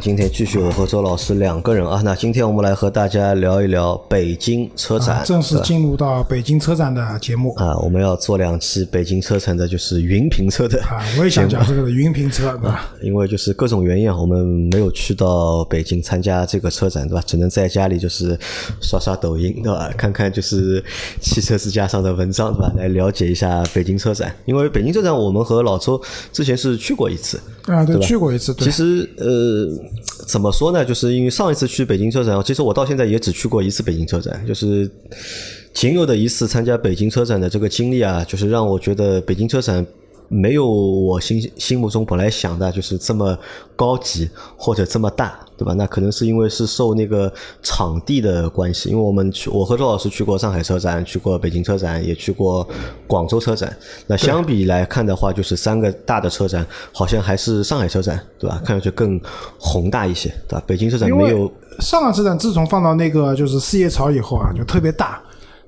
今天继续我和周老师两个人啊。那今天我们来和大家聊一聊北京车展，啊、正式进入到北京车展的节目啊。我们要做两期北京车展的，就是云评车的啊。我也想讲这个云评车，对吧？因为就是各种原因啊，我们没有去到北京参加这个车展，对吧？只能在家里就是刷刷抖音，对吧？看看就是汽车之家上的文章，对吧？来了解一下北京车展。因为北京车展，我们和老周之前是去过一次啊，对，去过一次。其实呃。怎么说呢？就是因为上一次去北京车展，其实我到现在也只去过一次北京车展，就是仅有的一次参加北京车展的这个经历啊，就是让我觉得北京车展没有我心心目中本来想的，就是这么高级或者这么大，对吧？那可能是因为是受那个场地的关系，因为我们去，我和周老师去过上海车展，去过北京车展，也去过广州车展。那相比来看的话，就是三个大的车展，好像还是上海车展，对吧？看上去更宏大一些，对吧？北京车展没有。上海车展自从放到那个就是四叶草以后啊，就特别大。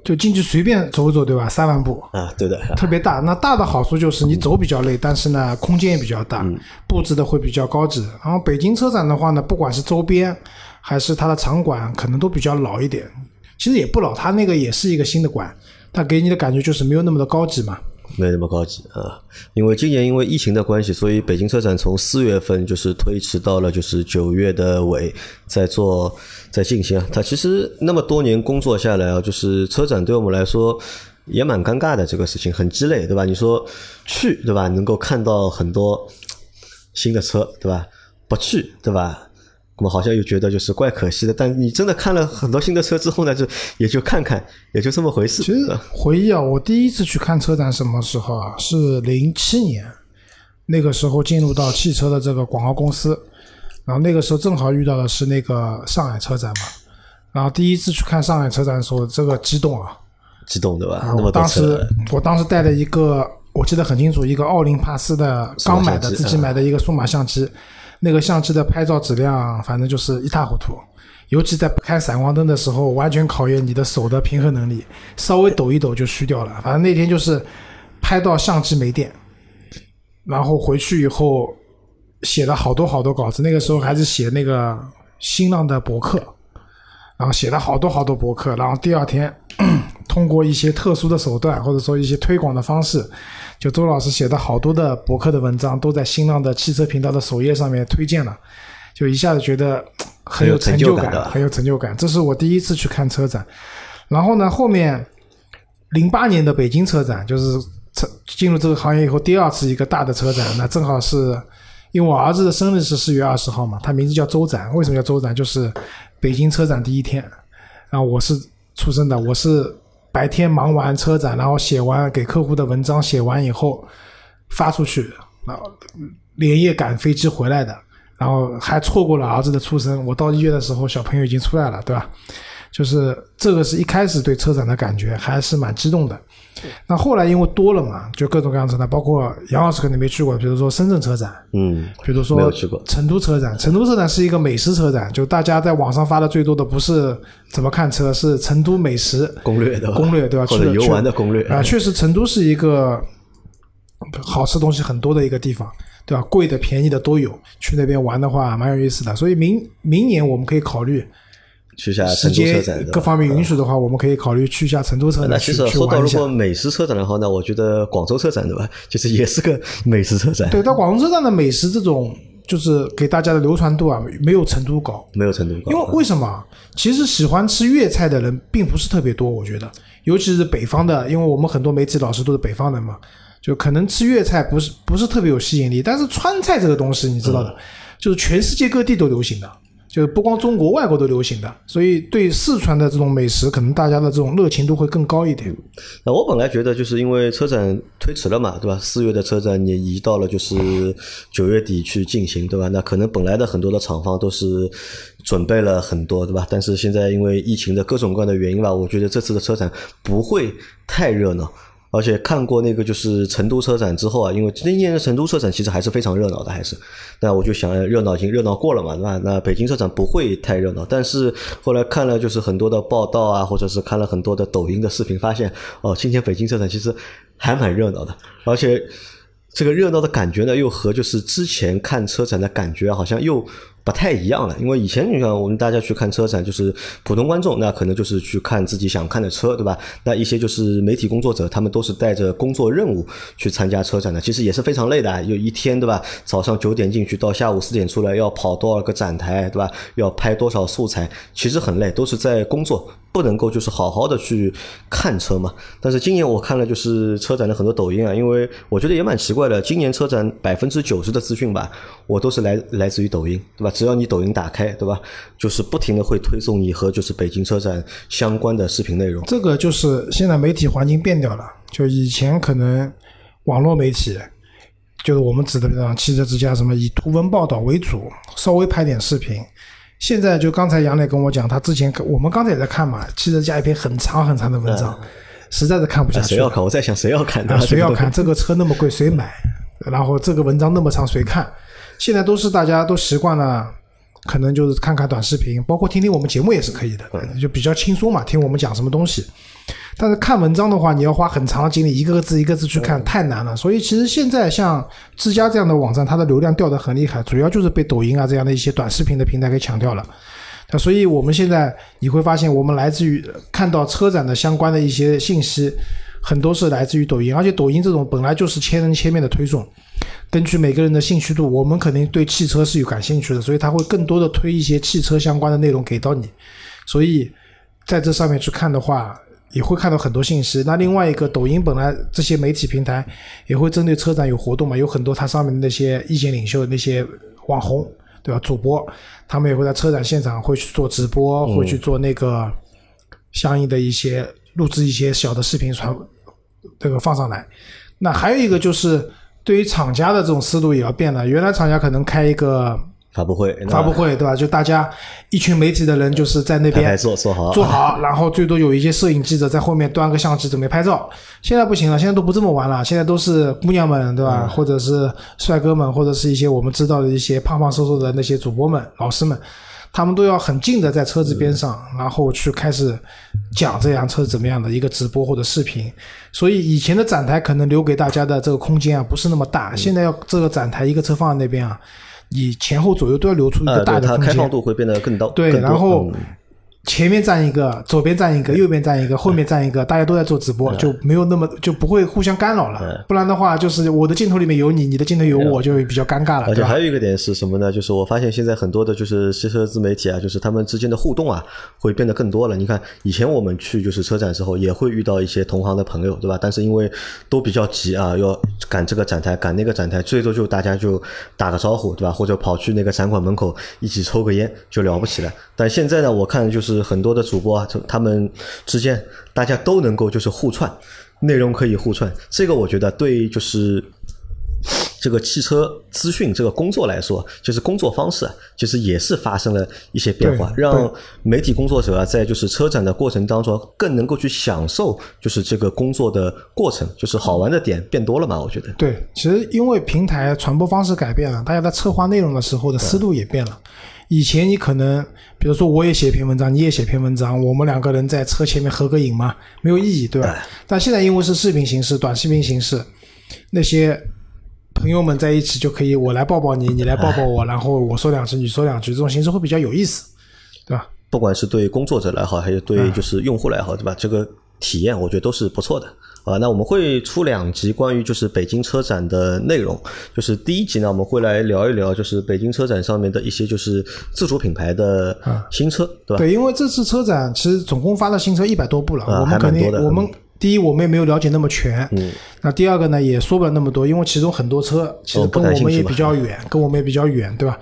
就进去随便走走，对吧？三万步啊，对的，特别大。那大的好处就是你走比较累，但是呢，空间也比较大，嗯、布置的会比较高级。然后北京车展的话呢，不管是周边还是它的场馆，可能都比较老一点。其实也不老，它那个也是一个新的馆，它给你的感觉就是没有那么的高级嘛。没那么高级啊，因为今年因为疫情的关系，所以北京车展从四月份就是推迟到了就是九月的尾，在做在进行。它其实那么多年工作下来啊，就是车展对我们来说也蛮尴尬的这个事情，很鸡肋，对吧？你说去对吧，能够看到很多新的车，对吧？不去对吧？我们好像又觉得就是怪可惜的，但你真的看了很多新的车之后呢，就也就看看，也就这么回事。其实回忆啊，我第一次去看车展什么时候啊？是零七年，那个时候进入到汽车的这个广告公司，然后那个时候正好遇到的是那个上海车展嘛，然后第一次去看上海车展的时候，这个激动啊，激动对吧？啊、我当时我当时带了一个，我记得很清楚，一个奥林帕斯的刚买的自己买的一个数码相机。那个相机的拍照质量，反正就是一塌糊涂，尤其在不开闪光灯的时候，完全考验你的手的平衡能力，稍微抖一抖就虚掉了。反正那天就是拍到相机没电，然后回去以后写了好多好多稿子。那个时候还是写那个新浪的博客，然后写了好多好多博客，然后第二天通过一些特殊的手段，或者说一些推广的方式。就周老师写的好多的博客的文章都在新浪的汽车频道的首页上面推荐了，就一下子觉得很有成就感，很有成就感。这是我第一次去看车展，然后呢，后面零八年的北京车展就是车进入这个行业以后第二次一个大的车展，那正好是因为我儿子的生日是四月二十号嘛，他名字叫周展，为什么叫周展？就是北京车展第一天，然后我是出生的，我是。白天忙完车展，然后写完给客户的文章，写完以后发出去，然后连夜赶飞机回来的，然后还错过了儿子的出生。我到医院的时候，小朋友已经出来了，对吧？就是这个是一开始对车展的感觉还是蛮激动的。那后来因为多了嘛，就各种各样车展，包括杨老师可能没去过，比如说深圳车展，嗯，比如说成都车展。成都车展是一个美食车展，就大家在网上发的最多的不是怎么看车，是成都美食攻略的攻略，对吧？或者游玩的攻略啊，确实成都是一个好吃东西很多的一个地方，对吧？贵的便宜的都有，去那边玩的话蛮有意思的。所以明明年我们可以考虑。去一下成都车展，各方面允许的话，我们可以考虑去一下成都车展。那其实说到如果美食车展的话，那我觉得广州车展对吧，就是也是个美食车展。对，但广州车展的美食这种，就是给大家的流传度啊，没有成都高，没有成都高。因为为什么？其实喜欢吃粤菜的人并不是特别多，我觉得，尤其是北方的，因为我们很多媒体老师都是北方人嘛，就可能吃粤菜不是不是特别有吸引力。但是川菜这个东西，你知道的，嗯、就是全世界各地都流行的。就是不光中国，外国都流行的，所以对四川的这种美食，可能大家的这种热情度会更高一点。那我本来觉得，就是因为车展推迟了嘛，对吧？四月的车展也移到了就是九月底去进行，对吧？那可能本来的很多的厂方都是准备了很多，对吧？但是现在因为疫情的各种各样的原因吧，我觉得这次的车展不会太热闹。而且看过那个就是成都车展之后啊，因为今年的成都车展其实还是非常热闹的，还是，那我就想热闹已经热闹过了嘛，对吧？那北京车展不会太热闹，但是后来看了就是很多的报道啊，或者是看了很多的抖音的视频，发现哦，今天北京车展其实还蛮热闹的，而且这个热闹的感觉呢，又和就是之前看车展的感觉好像又。不太一样了，因为以前你看我们大家去看车展，就是普通观众，那可能就是去看自己想看的车，对吧？那一些就是媒体工作者，他们都是带着工作任务去参加车展的，其实也是非常累的，有一天，对吧？早上九点进去，到下午四点出来，要跑多少个展台，对吧？要拍多少素材，其实很累，都是在工作，不能够就是好好的去看车嘛。但是今年我看了就是车展的很多抖音啊，因为我觉得也蛮奇怪的，今年车展百分之九十的资讯吧，我都是来来自于抖音，对吧？只要你抖音打开，对吧？就是不停的会推送你和就是北京车展相关的视频内容。这个就是现在媒体环境变掉了，就以前可能网络媒体，就是我们指的像汽车之家什么以图文报道为主，稍微拍点视频。现在就刚才杨磊跟我讲，他之前我们刚才也在看嘛，汽车家一篇很长很长的文章，实在是看不下去。谁要看？我在想谁要看？谁要看？这个车那么贵，谁买？然后这个文章那么长，谁看？现在都是大家都习惯了。可能就是看看短视频，包括听听我们节目也是可以的，就比较轻松嘛，听我们讲什么东西。但是看文章的话，你要花很长的精力，一个个字一个字去看，太难了。所以其实现在像之家这样的网站，它的流量掉的很厉害，主要就是被抖音啊这样的一些短视频的平台给抢掉了。那所以我们现在你会发现，我们来自于看到车展的相关的一些信息，很多是来自于抖音，而且抖音这种本来就是千人千面的推送。根据每个人的兴趣度，我们肯定对汽车是有感兴趣的，所以他会更多的推一些汽车相关的内容给到你。所以在这上面去看的话，也会看到很多信息。那另外一个，抖音本来这些媒体平台也会针对车展有活动嘛，有很多它上面的那些意见领袖、那些网红，对吧？主播他们也会在车展现场会去做直播，会去做那个相应的一些录制一些小的视频传这个放上来。那还有一个就是。对于厂家的这种思路也要变了。原来厂家可能开一个发布会，发布会对吧？就大家一群媒体的人就是在那边做做好，做好，然后最多有一些摄影记者在后面端个相机准备拍照。现在不行了，现在都不这么玩了。现在都是姑娘们对吧？或者是帅哥们，或者是一些我们知道的一些胖胖瘦瘦的那些主播们、老师们。他们都要很近的在车子边上，然后去开始讲这辆车怎么样的一个直播或者视频。所以以前的展台可能留给大家的这个空间啊不是那么大，现在要这个展台一个车放在那边啊，你前后左右都要留出一个大的空间，开放度会变得更高。对，然后。前面站一个，左边站一个，右边站一个，后面站一个，大家都在做直播，就没有那么就不会互相干扰了。不然的话，就是我的镜头里面有你，你的镜头有我，就比较尴尬了。而且还有一个点是什么呢？就是我发现现在很多的就是汽车自媒体啊，就是他们之间的互动啊，会变得更多了。你看以前我们去就是车展时候，也会遇到一些同行的朋友，对吧？但是因为都比较急啊，要赶这个展台，赶那个展台，最多就大家就打个招呼，对吧？或者跑去那个展馆门口一起抽个烟，就了不起了。但现在呢，我看就是。是很多的主播啊，他们之间大家都能够就是互串，内容可以互串，这个我觉得对就是这个汽车资讯这个工作来说，就是工作方式啊，其实也是发生了一些变化，让媒体工作者啊，在就是车展的过程当中更能够去享受就是这个工作的过程，就是好玩的点变多了嘛，我觉得。对，其实因为平台传播方式改变了，大家在策划内容的时候的思路也变了。以前你可能，比如说我也写一篇文章，你也写篇文章，我们两个人在车前面合个影嘛，没有意义，对吧？但现在因为是视频形式、短视频形式，那些朋友们在一起就可以，我来抱抱你，你来抱抱我，然后我说两句，你说两句，这种形式会比较有意思，对吧？不管是对工作者来好，还是对就是用户来好，对吧？这个体验我觉得都是不错的。啊，那我们会出两集关于就是北京车展的内容，就是第一集呢，我们会来聊一聊就是北京车展上面的一些就是自主品牌的新车，对吧？对，因为这次车展其实总共发了新车一百多部了，我们肯定我们第一我们也没有了解那么全，嗯，那第二个呢也说不了那么多，因为其中很多车其实跟我们也比较 远，跟我们也比较远，对吧？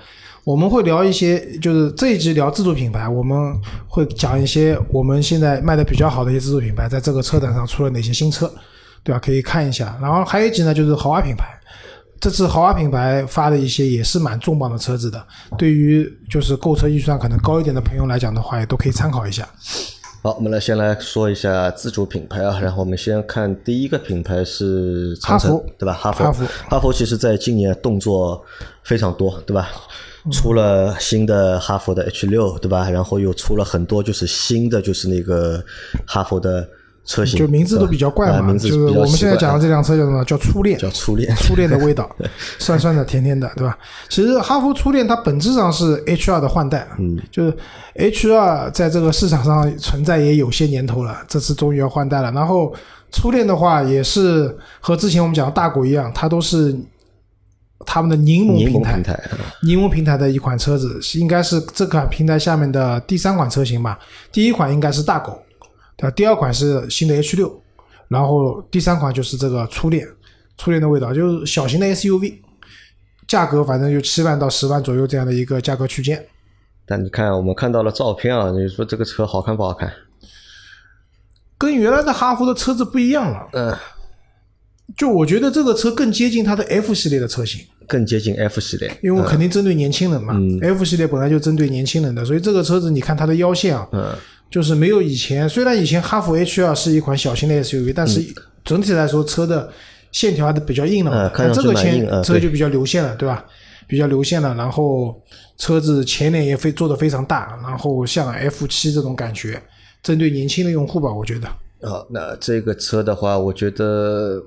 我们会聊一些，就是这一集聊自主品牌，我们会讲一些我们现在卖的比较好的一些自主品牌，在这个车展上出了哪些新车，对吧？可以看一下。然后还有一集呢，就是豪华品牌，这次豪华品牌发的一些也是蛮重磅的车子的，对于就是购车预算可能高一点的朋友来讲的话，也都可以参考一下。好，我们来先来说一下自主品牌啊，然后我们先看第一个品牌是长城对吧？哈佛，哈弗哈弗其实在今年动作非常多，对吧？出了新的哈弗的 H 六，对吧？然后又出了很多就是新的就是那个哈弗的车型，就名字都比较怪嘛，啊名字就是我们现在讲的这辆车叫什么？叫初恋，叫初恋，初恋的味道，酸酸的、甜甜的，对吧？其实哈弗初恋它本质上是 H 二的换代，嗯，就是 H 二在这个市场上存在也有些年头了，这次终于要换代了。然后初恋的话也是和之前我们讲的大狗一样，它都是他们的柠檬平台，檬平台，柠檬平台的一款车子，是应该是这款平台下面的第三款车型吧。第一款应该是大狗，对吧？第二款是新的 H 六，然后第三款就是这个初恋，初恋的味道就是小型的 SUV，价格反正就七万到十万左右这样的一个价格区间。但你看我们看到了照片啊，你说这个车好看不好看？跟原来的哈弗的车子不一样了，嗯，就我觉得这个车更接近它的 F 系列的车型，更接近 F 系列，因为我肯定针对年轻人嘛、嗯。F 系列本来就针对年轻人的，所以这个车子你看它的腰线啊，嗯，就是没有以前，虽然以前哈弗 H 二是一款小型的 SUV，但是整体来说车的线条还是比较硬的嘛。嗯看上去这个前车就比较流线了，对吧？比较流线了，然后车子前脸也非做的非常大，然后像 F 七这种感觉，针对年轻的用户吧，我觉得。啊，那这个车的话，我觉得，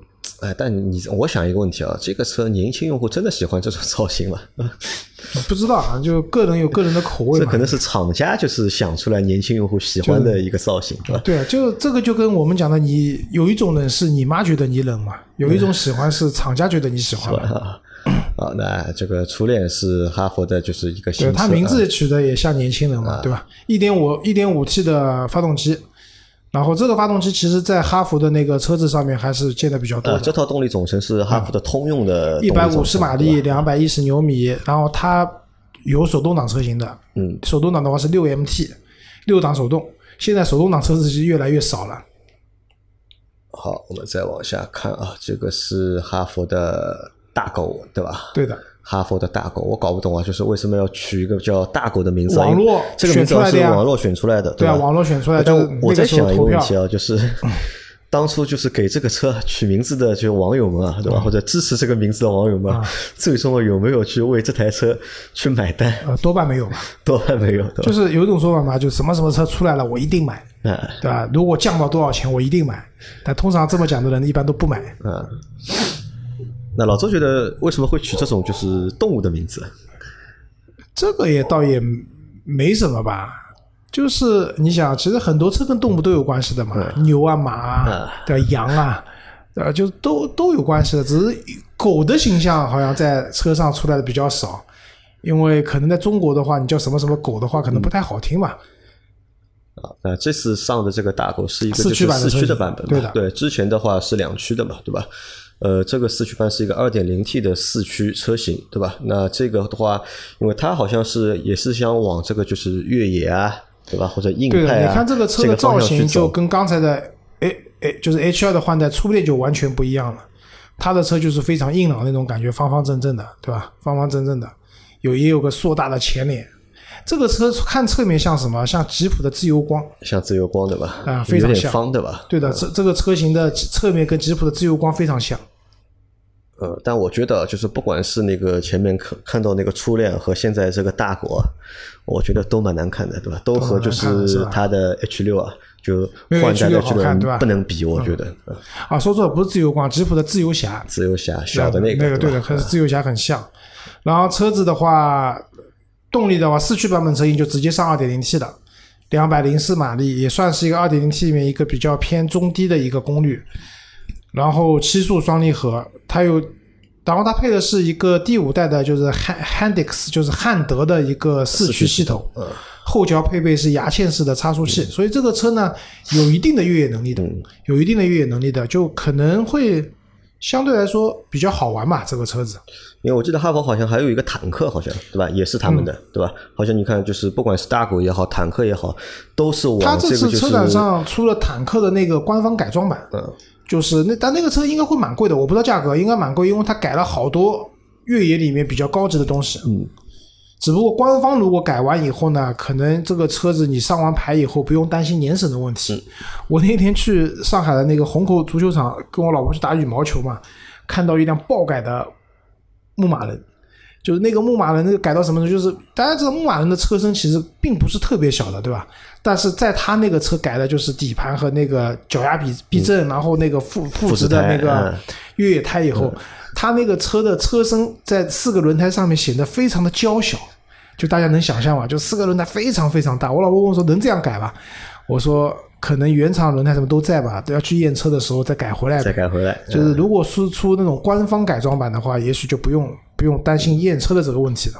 哎，但你我想一个问题啊，这个车年轻用户真的喜欢这种造型吗？不知道啊，就个人有个人的口味嘛这可。能是厂家就是想出来年轻用户喜欢的一个造型，对吧？对啊，就这个就跟我们讲的，你有一种冷是你妈觉得你冷嘛，有一种喜欢是厂家觉得你喜欢嘛。啊，好，那这个初恋是哈佛的，就是一个新对，它名啊字取的也像年轻人嘛，对吧？一点五一点五 T 的发动机，然后这个发动机其实在哈弗的那个车子上面还是见的比较多呃，这套动力总成是哈弗的通用的一百五十马力，两百一十牛米，然后它有手动挡车型的，嗯，手动挡的话是六 MT，六档手动，现在手动挡车子是越来越少了。好，我们再往下看啊，这个是哈弗的大狗，对吧？对的，哈佛的大狗，我搞不懂啊，就是为什么要取一个叫大狗的名字啊？网络这个名字是网络选出来的，对啊，吧？网络选出来但就我在想一个问题啊，就是当初就是给这个车取名字的，就网友们啊，对吧？或者支持这个名字的网友们，最终有没有去为这台车去买单？呃，多半没有吧。多半没有，就是有一种说法嘛，就什么什么车出来了，我一定买，啊对吧？如果降到多少钱，我一定买。但通常这么讲的人一般都不买。啊。那老周觉得为什么会取这种就是动物的名字？这个也倒也没什么吧，就是你想，其实很多车跟动物都有关系的嘛，牛啊、马啊、对吧？羊啊，呃，就都都有关系的，只是狗的形象好像在车上出来的比较少，因为可能在中国的话，你叫什么什么狗的话，可能不太好听嘛。啊，那这次上的这个大狗是一个四驱版的版本嘛？对的对，之前的话是两驱的嘛，对吧？呃，这个四驱版是一个二点零 T 的四驱车型，对吧？那这个的话，因为它好像是也是想往这个就是越野啊，对吧？或者硬派啊，你看这个车的造型就跟刚才的 A A 就是 H 二的换代初恋就完全不一样了。它的车就是非常硬朗那种感觉，方方正正的，对吧？方方正正的，有也有个硕大的前脸。这个车看侧面像什么？像吉普的自由光。像自由光对吧？啊非常像方对吧？对的，这这个车型的侧面跟吉普的自由光非常像。呃，但我觉得就是不管是那个前面看看到那个初恋和现在这个大狗啊，我觉得都蛮难看的，对吧？都和就是吧它的 H 六啊，就换代 H6 的好看对吧不能比，我觉得。嗯啊，说错了，不是自由光，吉普的自由侠。自由侠小的那个，那个对的，和自由侠很像。然后车子的话，动力的话，四驱版本车型就直接上 2.0T 的，两百零四马力，也算是一个 2.0T 里面一个比较偏中低的一个功率。然后七速双离合，它有，然后它配的是一个第五代的，就是汉 Handix，就是汉德的一个四驱系统。嗯后桥配备是牙嵌式的差速器，所以这个车呢有一定的越野能力的，有一定的越野能力的，就可能会相对来说比较好玩吧。这个车子，因为我记得哈弗好像还有一个坦克，好像对吧？也是他们的，嗯对吧？好像你看，就是不管是大狗也好，坦克也好，都是它往这个就是这次车展上出了坦克的那个官方改装版，嗯，就是那但那个车应该会蛮贵的，我不知道价格，应该蛮贵，因为它改了好多越野里面比较高级的东西。嗯，只不过官方如果改完以后呢，可能这个车子你上完牌以后不用担心年审的问题。我那天去上海的那个虹口足球场，跟我老婆去打羽毛球嘛，看到一辆爆改的牧马人，就是那个牧马人那个改到什么呢？就是大家知道牧马人的车身其实并不是特别小的，对吧？但是在他那个车改的就是底盘和那个脚压比避震，然后那个副副副的那个嗯越野胎以后，他那个车的车身在四个轮胎上面显得非常的娇小，就大家能想象吗？就四个轮胎非常非常大。我老婆问我说能这样改吧？我说可能原厂轮胎什么都在吧，都要去验车的时候再改回来。再改回来，就是如果是出那种官方改装版的话，也许就不用不用担心验车的这个问题了。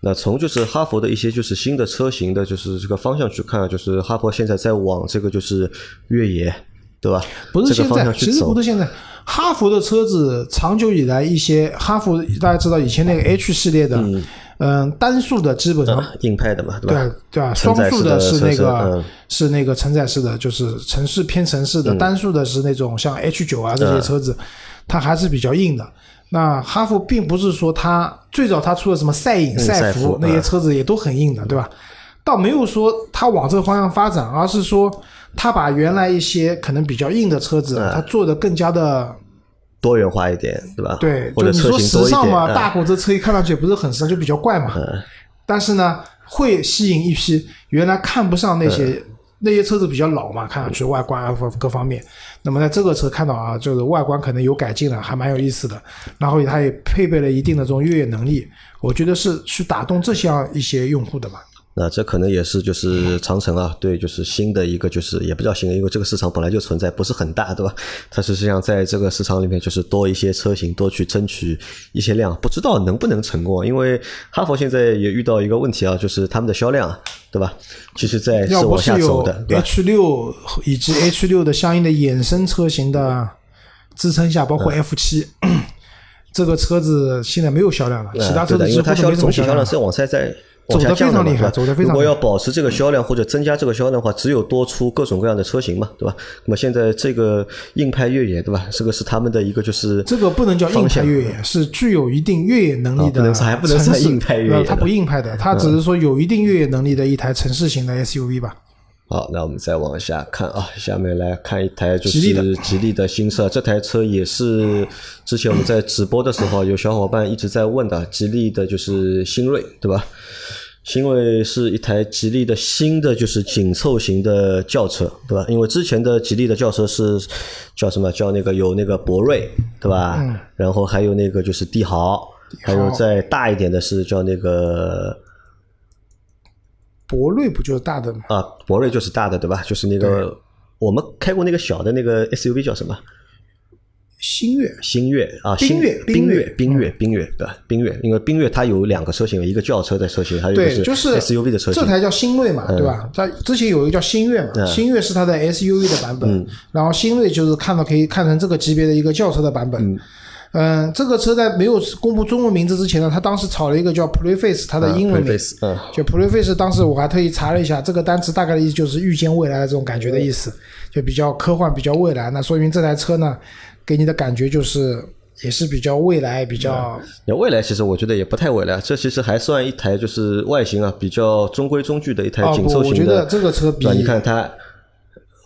那从就是哈佛的一些就是新的车型的，就是这个方向去看，就是哈佛现在在往这个就是越野，对吧？不是这个方现在，其实不是现在。哈佛的车子长久以来一些哈佛大家知道以前那个 H 系列的，嗯、单速的基本上硬派的嘛，对对吧？对吧？承载式双速的是那个、嗯是那个承载式的，就是城市偏城市的；单速的是那种像 H 九啊这些车子，它还是比较硬的。那哈弗并不是说它最早它出了什么赛影、赛赛弗那些嗯车子也都很硬的，对吧？倒没有说它往这个方向发展，而是说它把原来一些可能比较硬的车子，它做的更加的多元化一点，对吧？对，就你说时尚嘛，嗯大狗这车一看上去也不是很时尚，就比较怪嘛。但是呢，会吸引一批原来看不上那些、那些车子比较老嘛，看上去外观啊各各方面。那么在这个车看到啊，就是外观可能有改进了，还蛮有意思的。然后它也配备了一定的这种越野能力，我觉得是去打动这项一些用户的嘛。那这可能也是就是长城啊，对，就是新的一个就是也不叫新的，因为这个市场本来就存在，不是很大，对吧？它实际上在这个市场里面就是多一些车型，多去争取一些量，不知道能不能成功？因为哈佛现在也遇到一个问题啊，就是他们的销量，对吧？其实在是要不往是有下走的，H 六以及 H 六的相应的衍生车型的支撑下，包括嗯 F 七、这个车子现在没有销量了，其他车子几乎没什么销量了总体销量是。往下在走得非常厉害走得非常如果要保持这个销量或者增加这个销量的话，只有多出各种各样的车型嘛，对吧？那么现在这个硬派越野，对吧？这个是他们的一个就是这个不能叫硬派越野，是具有一定越野能力的啊不能算还不能算硬派越野它不硬派的，它只是说有一定越野能力的一台城市型的 SUV 吧。好，那我们再往下看啊，下面来看一台就是吉利的新车，这台车也是之前我们在直播的时候有小伙伴一直在问的，吉利的就是新锐，对吧？新锐是一台吉利的新的就是紧凑型的轿车，对吧？因为之前的吉利的轿车是叫什么？叫那个有那个博瑞，对吧？嗯然后还有那个就是帝豪，还有再大一点的是叫那个博瑞不就是大的吗？啊，博瑞就是大的，对吧？就是那个我们开过那个小的那个 SUV 叫什么？星越星越啊，冰星越冰越冰越，冰越，对吧？冰越，因为冰越它有两个车型，一个轿车的车型，还有一，个就是 SUV 的车型。嗯这台叫星锐嘛，对吧？它之前有一个叫新锐嘛，新锐是它的 SUV 的版本，然后星锐就是看到可以看成这个级别的一个轿车的版本。嗯，这个车在没有公布中文名字之前呢，它当时炒了一个叫 Preface，它的英文名。就 Preface，当时我还特意查了一下，这个单词大概的意思就是预见未来的这种感觉的意思，就比较科幻、比较未来。那说明这台车呢，给你的感觉就是也是比较未来、比较那未来其实我觉得也不太未来，这其实还算一台就是外形啊比较中规中矩的一台紧凑型的。我觉得这个车比你看它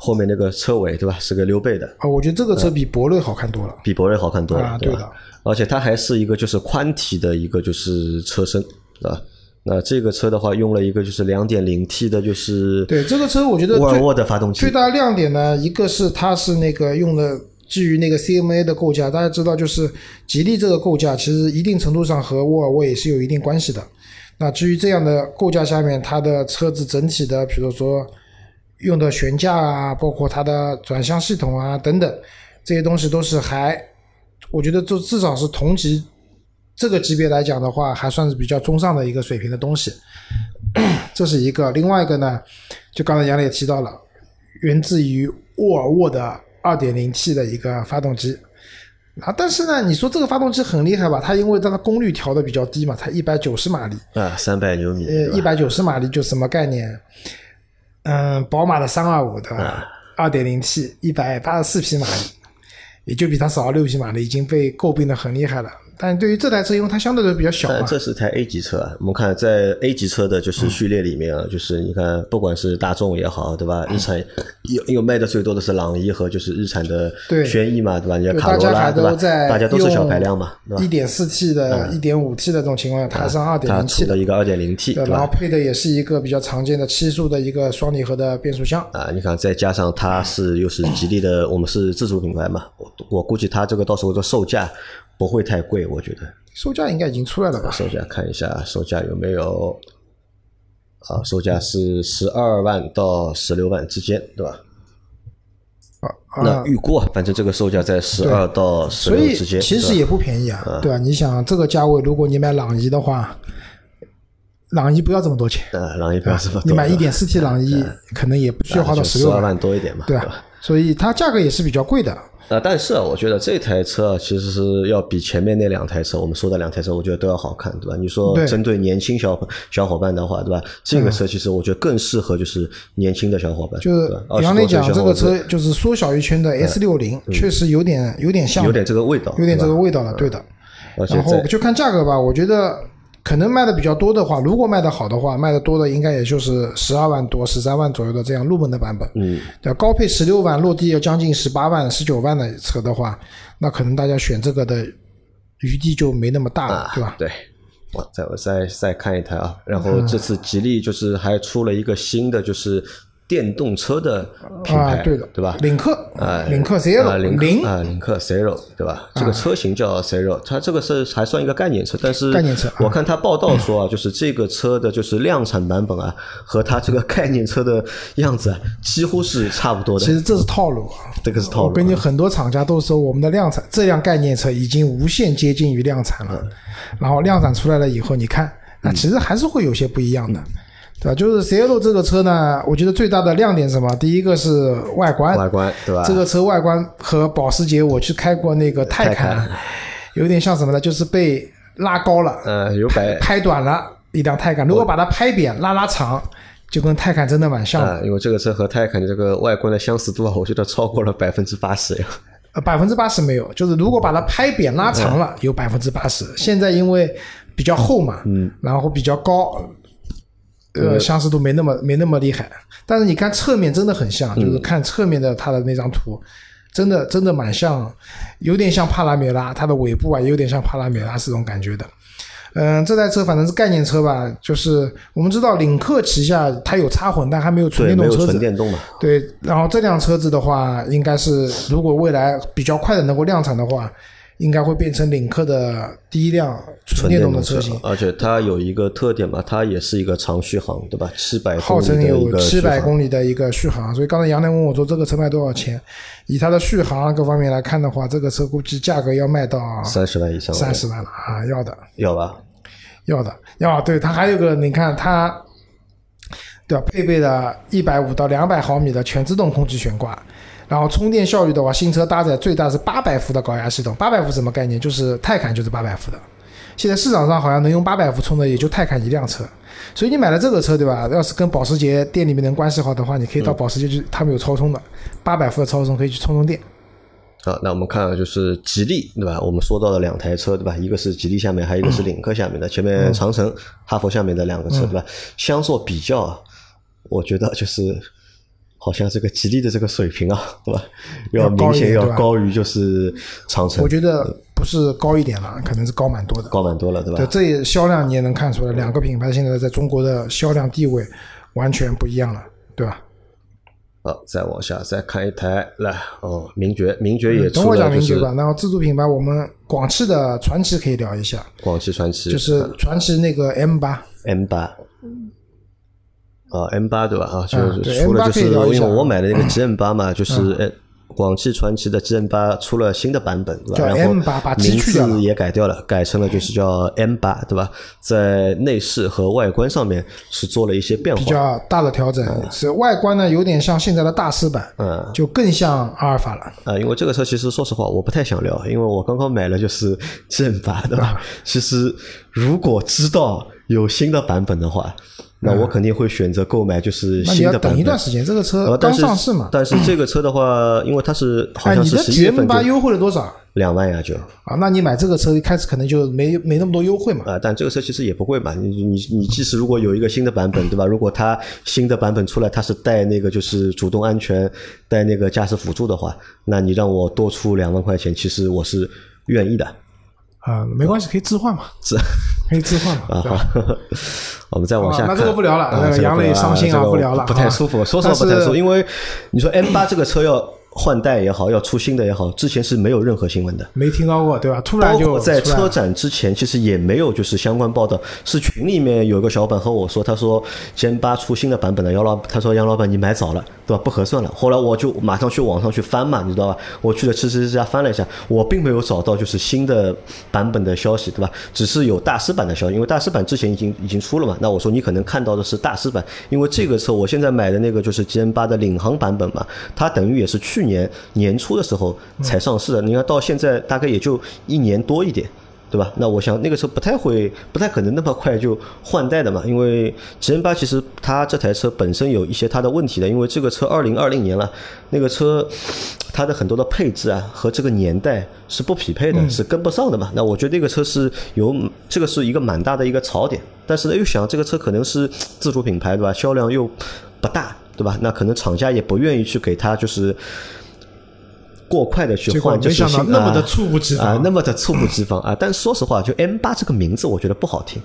后面那个车尾对吧，是个溜背的，啊，我觉得这个车比博瑞好看多了。比博瑞好看多了，啊对吧？而且它还是一个就是宽体的一个就是车身，对吧？那这个车的话，用了一个就是两点零 T 的，就是对这个车，我觉得沃尔沃的发动机最，大亮点呢，一个是它是那个用的基于那个 CMA 的构架，大家知道，就是吉利这个构架，其实一定程度上和沃尔沃也是有一定关系的。那基于这样的构架下面，它的车子整体的，比如说用的悬架啊，包括它的转向系统啊等等，这些东西都是还，我觉得就至少是同级这个级别来讲的话，还算是比较中上的一个水平的东西。这是一个，另外一个呢，就刚才杨磊也提到了，源自于沃尔沃的 2.0T 的一个发动机。啊，但是呢，你说这个发动机很厉害吧？它因为它的功率调的比较低嘛，才一百九十马力，啊，三百牛米，呃，一百九十马力就什么概念？嗯，宝马的三二五的啊二点零 T 一百八十四匹马力，也就比它少了六匹马力，已经被诟病的很厉害了。但对于这台车，因为它相对的比较小这是台 A 级车啊。我们看在 A 级车的就是序列里面啊，就是你看，不管是大众也好，对吧？日产有因为卖的最多的是朗逸和就是日产的轩逸嘛，对吧？你看卡罗拉，对吧大家都是小排量嘛，对吧？一点四 T 的、一点五 T 的这种情况下，它上二点零 T 的，一个二点零 T？然后配的也是一个比较常见的七速的一个双离合的变速箱。啊，你看，再加上它是又是吉利的，我们是自主品牌嘛，我我估计它这个到时候的售价不会太贵，我觉得。售价应该已经出来了吧？售价看一下，售价有没有？啊，售价是十二万到十六万之间，对吧？啊那啊，预估啊，反正这个售价在十二到十六之间，其实也不便宜啊，对吧？你想这个价位，如果你买朗逸的话，朗逸不要这么多钱，呃，朗逸不要这么多，你买一点四 T 朗逸可能也不需要花到十六万，万多一点嘛，对吧？吧？所以它价格也是比较贵的。啊，但是啊，我觉得这台车啊其实是要比前面那两台车，我们说的两台车，我觉得都要好看，对吧？你说针对年轻小伙小伙伴的话，对吧？这个车其实我觉得更适合就是年轻的小伙伴，就是对吧比方来讲，20多岁这个车就是缩小一圈的 S 六零，确实有点有点像，有点这个味道，有点这个味道了，对的。然后就看价格吧，我觉得可能卖的比较多的话，如果卖的好的话，卖的多的应该也就是十二万多、十三万左右的这样入门的版本。嗯，对，高配十六万，落地要将近十八万、十九万的车的话，那可能大家选这个的余地就没那么大了，啊，对吧？对。我再我再再看一台啊，然后这次吉利就是还出了一个新的，就是电动车的品牌，啊，对的，对吧？领克啊，领克啊 Zero 领克零啊，领克 Zero 对吧？这个车型叫 Zero，它这个是还算一个概念车，但是概念车啊我看它报道说啊，就是这个车的就是量产版本啊，和它这个概念车的样子啊，几乎是差不多的其。实这是套路啊。这个是套路啊。我跟你很多厂家都说，我们的量产这辆概念车已经无限接近于量产嗯了，然后量产出来了以后，你看，那其实还是会有些不一样的，对吧？就是 c l 这个车呢，我觉得最大的亮点是什么？第一个是外观，外观对吧？这个车外观和保时捷，我去开过那个泰泰坦坦，有点像什么呢？就是被拉高了，嗯有摆拍短了一辆泰坦，如果把它拍扁拉拉长，就跟泰坦真的蛮像的。啊，因为这个车和泰坦的这个外观的相似度啊，我觉得超过了百分之八十呀。呃，百分之八十没有，就是如果把它拍扁拉长了，有百分之八十。现在因为比较厚嘛，嗯，然后比较高，呃，相似度没那么没那么厉害。但是你看侧面真的很像，就是看侧面的它的那张图，真的真的蛮像，有点像帕拉梅拉，它的尾部啊，也有点像帕拉梅拉是这种感觉的。嗯，这台车反正是概念车吧，就是我们知道领克旗下它有插混，但还没有纯电动车子。纯电动嘛。对，然后这辆车子的话，应该是如果未来比较快的能够量产的话，应该会变成领克的第一辆纯电动的车型，而且它有一个特点嘛，它也是一个长续航，对吧？七百公号称里的一有七百。公里的一个续航。所以刚才杨澜问我说这个车卖多少钱，以它的续航各方面来看的话，这个车估计价格要卖到三十万以上，三十万了啊，要的。要吧？要的，要对它还有个，你看它，对吧？配备的一百五到两百毫米的全自动空气悬挂，然后充电效率的话，新车搭载最大是八百伏的高压系统。八百伏什么概念？就是泰坦就是八百伏的。现在市场上好像能用八百伏充的也就泰坦一辆车，所以你买了这个车，对吧？要是跟保时捷店里面能关系好的话，你可以到保时捷去，他们有超充的，八百伏的超充可以去充充电。好，那我们看就是吉利，对吧？我们说到了两台车，对吧？一个是吉利下面，还有一个是领克下面的，前面长城、哈弗下面的两个车，对吧？相做比较啊，我觉得就是好像这个吉利的这个水平啊，对吧？要明显要高于就是长城我，觉得不是高一点了，可能是高蛮多的。高蛮多了，对吧对，？这也销量你也能看出来，两个品牌现在在中国的销量地位完全不一样了，对吧？好，再往下再看一台来哦，名爵，名爵也嗯等我出了就是讲名爵吧。然后自主品牌，我们广汽的传祺可以聊一下，广汽传祺，就是传祺那个 M 八，M 八，啊 M 八对吧？啊，就是除了就是因为我买的那个 GM 八嘛，就是呃广汽传祺的 GM 八出了新的版本，对吧？叫然后 M8 把 G 名字也改掉了，改成了就是叫 M 八，对吧？在内饰和外观上面是做了一些变化，比较大的调整，是外观呢有点像现在的大师版，嗯。就更像阿尔法了。啊，因为这个车其实说实话我不太想聊，因为我刚刚买了就是 G M 八，对吧？其实如果知道有新的版本的话，那我肯定会选择购买就是新的版本。等一段时间，这个车刚呃但是上市嘛。但是这个车的话，因为它是好哎，像是十一月份优惠了多少两万呀就啊？那你买这个车一开始可能就没没那么多优惠嘛。啊，但这个车其实也不贵嘛。你你你即使如果有一个新的版本，对吧？如果它新的版本出来，它是带那个就是主动安全、带那个驾驶辅助的话，那你让我多出两万块钱，其实我是愿意的。啊，没关系，可以置换嘛，是可以置换嘛。啊对吧，我们再往下看。这个不聊了啊那个杨磊伤心啊不聊了不太啊舒服。说实话不太舒服，因为你说 M 八这个车要换代也好，要出新的也好，之前是没有任何新闻的。没听到过对吧？突然就在车展之前，其实也没有就是相关报道。是群里面有一个小伙伴和我说，他说 Gen 八出新的版本了，杨老他说杨老板你买早了，对吧？不合算了。后来我就马上去网上去翻嘛，你知道吧？我去了吃吃之家翻了一下，我并没有找到就是新的版本的消息，对吧？只是有大师版的消息，因为大师版之前已经已经出了嘛。那我说你可能看到的是大师版，因为这个车我现在买的那个就是 Gen 八的领航版本嘛，它等于也是去年年初的时候才上市的。你看到现在大概也就一年多一点。对吧？那我想那个车不太会，不太可能那么快就换代的嘛，因为 G N 八其实它这台车本身有一些它的问题的，因为这个车二零二零年了，那个车它的很多的配置啊和这个年代是不匹配的，是跟不上的嘛。那我觉得那个车是有这个是一个蛮大的一个槽点，但是呢又想这个车可能是自主品牌对吧？销量又不大对吧？那可能厂家也不愿意去给它就是。过快的去换，就是没想到那么的啊猝不及防啊，那么的猝不及防啊！但说实话，就 M 八这个名字，我觉得不好听。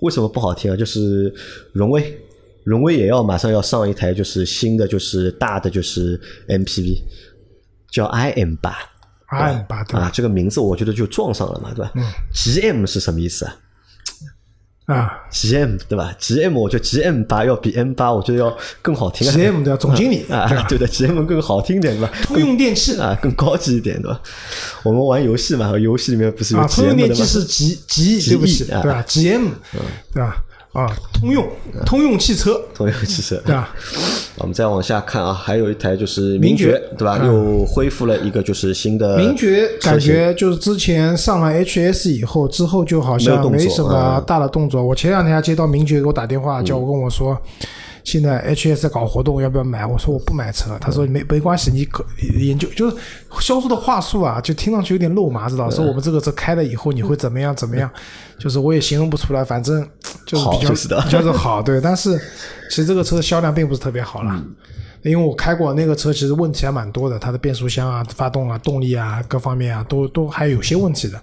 为什么不好听啊？就是荣威，荣威也要马上要上一台就是新的就是大的就是 MPV，叫 IM 八。IM 八对吧啊，这个名字我觉得就撞上了嘛，对吧、g m 是什么意思啊啊？GM 对吧？GM 我觉得 GM 八要比 M 八我觉得要更好听啊。，GM 的总经理啊对，？对的，GM 更好听点对吧？通用电器啊，更高级一点，对吧？我们玩游戏嘛，游戏里面不是有啊，通用 GM 的吗？电气是 G G，对不起，啊对吧？GM，对吧？啊，通用，通用汽车，通用汽车，对吧？我们再往下看啊，还有一台就是爵名爵，对吧？又恢复了一个就是新的名爵感觉就是之前上了 HS 以后，之后就好像没什么嗯。大的动作。我前两天还接到名爵给我打电话，叫我跟我说，现在 HS 在搞活动，要不要买？我说我不买车。他说没没关系，你可研究就是销售的话术啊，就听上去有点肉麻，知道？说我们这个车开了以后你会怎么样怎么样，就是我也形容不出来，反正就是比较 就是的比较的好，对。但是其实这个车的销量并不是特别好了。因为我开过那个车，其实问题还蛮多的，它的变速箱啊、发动啊、动力啊各方面啊，都都还有些问题的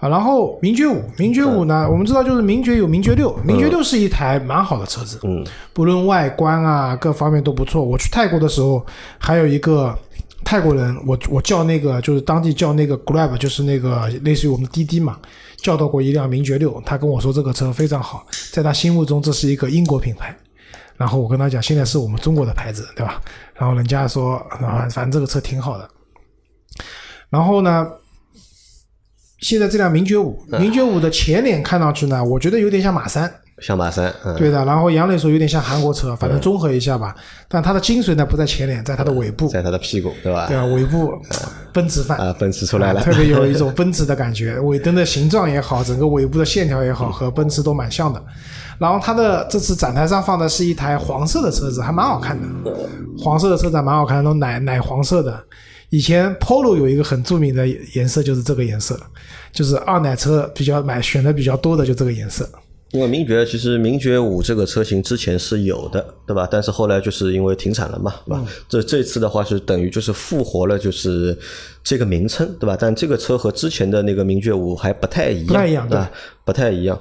啊。然后名爵五，名爵五呢，我们知道就是名爵有名爵六，名爵六是一台蛮好的车子，嗯，不论外观啊各方面都不错。我去泰国的时候，还有一个泰国人，我我叫那个就是当地叫那个 Grab，就是那个类似于我们滴滴嘛，叫到过一辆名爵六，他跟我说这个车非常好，在他心目中这是一个英国品牌。然后我跟他讲，现在是我们中国的牌子，对吧？然后人家说，啊，反正这个车挺好的。然后呢，现在这辆名爵五，名爵五的前脸看上去呢，我觉得有点像马三，像马三，嗯，对的。然后杨磊说有点像韩国车，反正综合一下吧。但它的精髓呢不在前脸，在它的尾部，在它的屁股，对吧？对啊？尾部奔驰范啊，奔驰出来了，特别有一种 奔驰的感觉，尾灯的形状也好，整个尾部的线条也好，和奔驰都蛮像的。然后它的这次展台上放的是一台黄色的车子，还蛮好看的。黄色的车子还蛮好看的，那种奶奶黄色的。以前 Polo 有一个很著名的颜色就是这个颜色，就是二奶车比较买选的比较多的就这个颜色。因为名爵其实名爵五这个车型之前是有的，对吧？但是后来就是因为停产了嘛，对吧？这这次的话是等于就是复活了，就是这个名称，对吧？但这个车和之前的那个名爵五还不太一样，不太一样对吧？不太一样。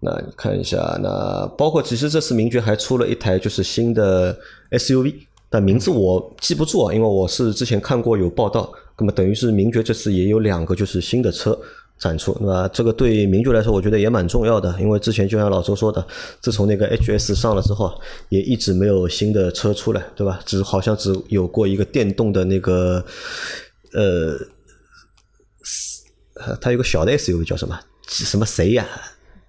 那你看一下，那包括其实这次名爵还出了一台就是新的 SUV，名字我记不住啊，因为我是之前看过有报道，那么等于是名爵这次也有两个就是新的车。展出，对吧？这个对名爵来说，我觉得也蛮重要的，因为之前就像老周说的，自从那个 HS 上了之后，也一直没有新的车出来，对吧？只好像只有过一个电动的那个，呃，呃它有个小的 SUV 叫什么？什么谁呀、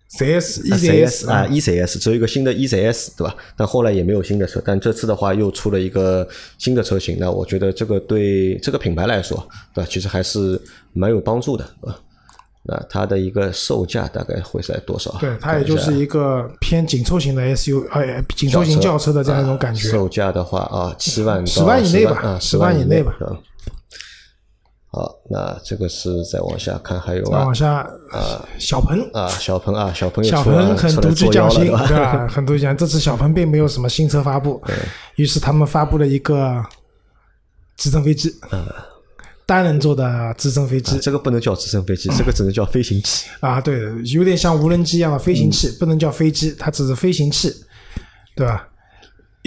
CS、CS 啊 EZS，EZS 只有一个新的 ECS，对吧？但后来也没有新的车，但这次的话又出了一个新的车型，那我觉得这个对这个品牌来说，对吧？其实还是蛮有帮助的，对吧？那它的一个售价大概会在多少？对，它也就是一个偏紧凑型的 SU，呃，紧凑型轿车的这样一种感觉。售价的话啊，七万十万以内吧，啊十万以内吧。好，那这个是再往下看，还有再往下啊，小鹏啊，小鹏啊，小鹏小鹏很独具匠心，对吧？很独具匠心。这次小鹏并没有什么新车发布，于是他们发布了一个直升飞机。嗯。单人座的直升飞机，这个不能叫直升飞机，这个只能叫飞行器 啊。对，有点像无人机一样的飞行器，不能叫飞机，它只是飞行器，对吧？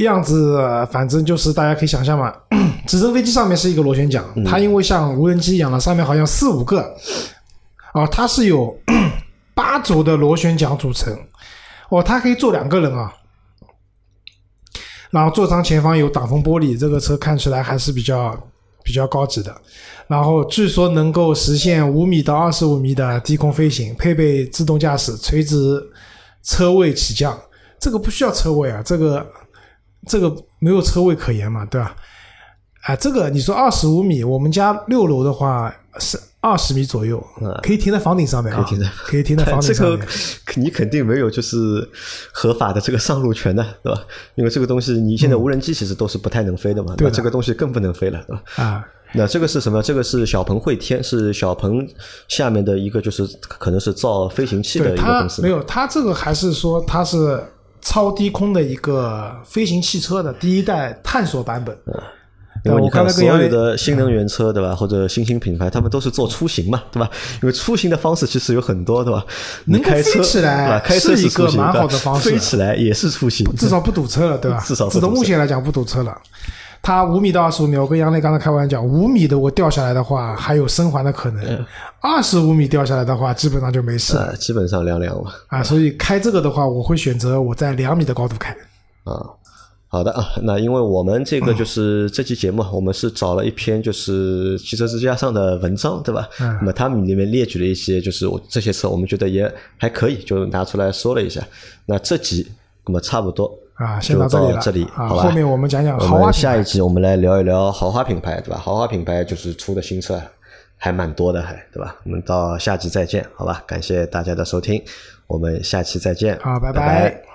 样子反正就是大家可以想象嘛，直升飞机上面是一个螺旋桨，它因为像无人机一样的，上面好像四五个，哦，它是有 八轴的螺旋桨组成，哦，它可以坐两个人啊。然后座舱前方有挡风玻璃，这个车看起来还是比较。比较高级的，然后据说能够实现五米到二十五米的低空飞行，配备自动驾驶、垂直车位起降。这个不需要车位啊，这个这个没有车位可言嘛，对吧？啊，这个你说二十五米，我们家六楼的话是二十米左右，可以停在房顶上面啊，可以停在可以停在房顶上面。这个你肯定没有就是合法的这个上路权的，对吧？因为这个东西你现在无人机其实都是不太能飞的嘛，那这个东西更不能飞了，对吧？啊，那这个是什么？这个是小鹏汇天，是小鹏下面的一个就是可能是造飞行器的一个公司。没有，它这个还是说它是超低空的一个飞行汽车的第一代探索版本。因为你看所有的新能源车，对吧？或者新兴品牌，他们都是做出行嘛，对吧？因为出行的方式其实有很多，对吧？能开车起来，开车是一个蛮好的方式，飞起来也是出行，至少不堵车了，对吧？至少至少目前来讲不堵车了。它五米到二十五米，我跟杨磊刚才开玩笑，五米的我掉下来的话还有生还的可能，二十五米掉下来的话基本上就没事，基本上凉凉了。啊，所以开这个的话，我会选择我在两米的高度开。啊。好的啊，那因为我们这个就是这期节目，我们是找了一篇就是汽车之家上的文章，对吧？嗯。那么他们里面列举了一些，就是我这些车，我们觉得也还可以，就拿出来说了一下。那这集那么差不多啊，先到这里啊，好吧？后面我们讲讲豪华下一集我们来聊一聊豪华品牌，对吧？豪华品牌就是出的新车还蛮多的，还对吧？我们到下集再见，好吧？感谢大家的收听，我们下期再见，好，拜拜。